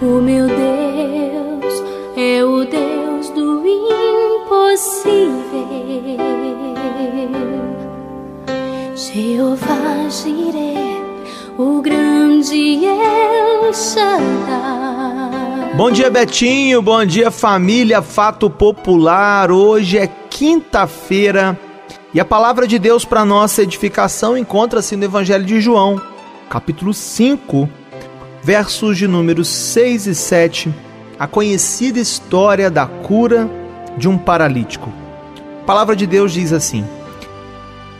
O meu Deus é o Deus do impossível. Jeová Jireh, o grande El Shaddai. Bom dia, Betinho. Bom dia, família Fato Popular. Hoje é quinta-feira e a palavra de Deus para nossa edificação encontra-se no Evangelho de João, capítulo 5, versos de números 6 e 7, a conhecida história da cura de um paralítico. A palavra de Deus diz assim: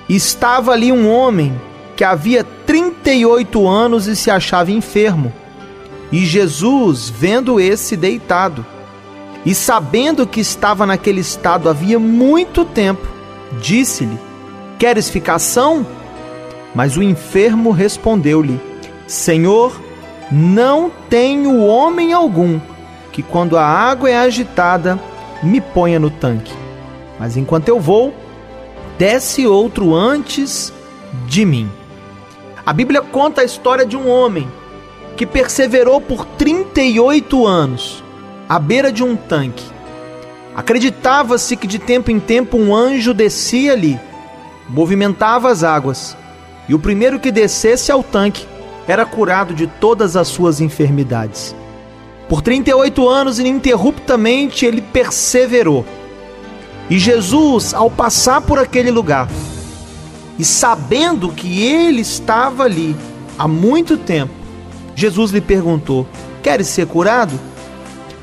Estava ali um homem que havia 38 anos e se achava enfermo. E Jesus, vendo esse deitado, e sabendo que estava naquele estado havia muito tempo, disse-lhe: Queres ficar são? Mas o enfermo respondeu-lhe: Senhor, não tenho homem algum que, quando a água é agitada, me ponha no tanque. Mas enquanto eu vou, desce outro antes de mim. A Bíblia conta a história de um homem que perseverou por 38 anos à beira de um tanque. Acreditava-se que de tempo em tempo um anjo descia ali, movimentava as águas, e o primeiro que descesse ao tanque era curado de todas as suas enfermidades. Por 38 anos, ininterruptamente, ele perseverou. E Jesus, ao passar por aquele lugar, e sabendo que ele estava ali há muito tempo, Jesus lhe perguntou: Queres ser curado?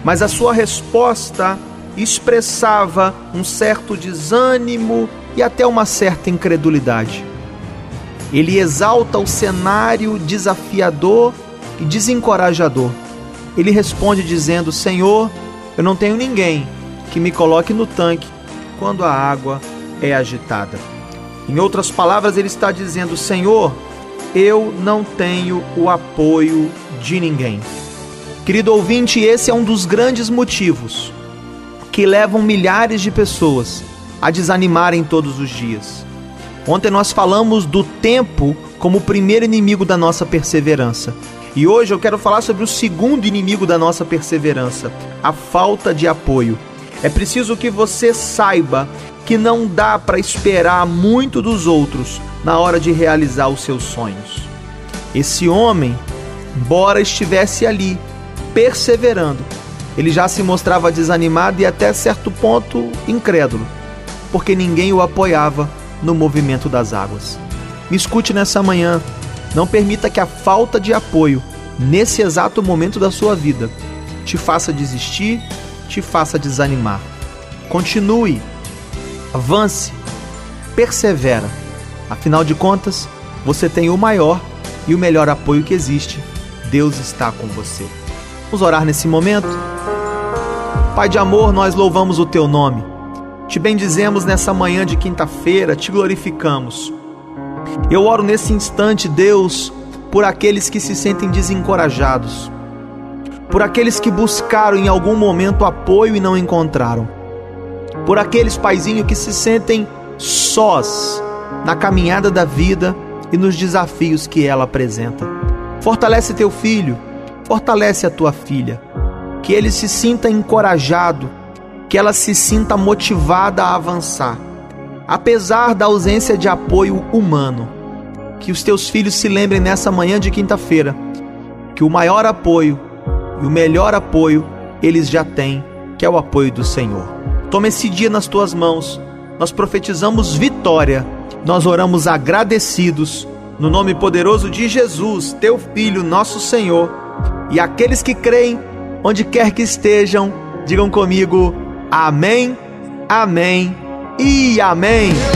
Mas a sua resposta expressava um certo desânimo e até uma certa incredulidade. Ele exalta o cenário desafiador e desencorajador. Ele responde dizendo: Senhor, eu não tenho ninguém que me coloque no tanque quando a água é agitada. Em outras palavras, ele está dizendo: Senhor, eu não tenho o apoio de ninguém. Querido ouvinte, esse é um dos grandes motivos que levam milhares de pessoas a desanimarem todos os dias. Ontem nós falamos do tempo como o primeiro inimigo da nossa perseverança. E hoje eu quero falar sobre o segundo inimigo da nossa perseverança, a falta de apoio. É preciso que você saiba que não dá para esperar muito dos outros na hora de realizar os seus sonhos. Esse homem, embora estivesse ali, perseverando, ele já se mostrava desanimado e até certo ponto incrédulo, porque ninguém o apoiava no movimento das águas. Me escute nessa manhã. Não permita que a falta de apoio, nesse exato momento da sua vida, te faça desistir, te faça desanimar. Continue, avance, persevera. Afinal de contas, você tem o maior e o melhor apoio que existe. Deus está com você. Vamos orar nesse momento? Pai de amor, nós louvamos o teu nome. Te bendizemos nessa manhã de quinta-feira, te glorificamos. Eu oro nesse instante, Deus, por aqueles que se sentem desencorajados, por aqueles que buscaram em algum momento apoio e não encontraram, por aqueles, paizinho, que se sentem sós na caminhada da vida e nos desafios que ela apresenta. Fortalece teu filho, fortalece a tua filha, que ele se sinta encorajado que ela se sinta motivada a avançar, apesar da ausência de apoio humano. Que os teus filhos se lembrem nessa manhã de quinta-feira que o maior apoio e o melhor apoio eles já têm, que é o apoio do Senhor. Toma esse dia nas tuas mãos, nós profetizamos vitória, nós oramos agradecidos, no nome poderoso de Jesus, teu Filho, nosso Senhor, e aqueles que creem, onde quer que estejam, digam comigo. Amém, amém e amém.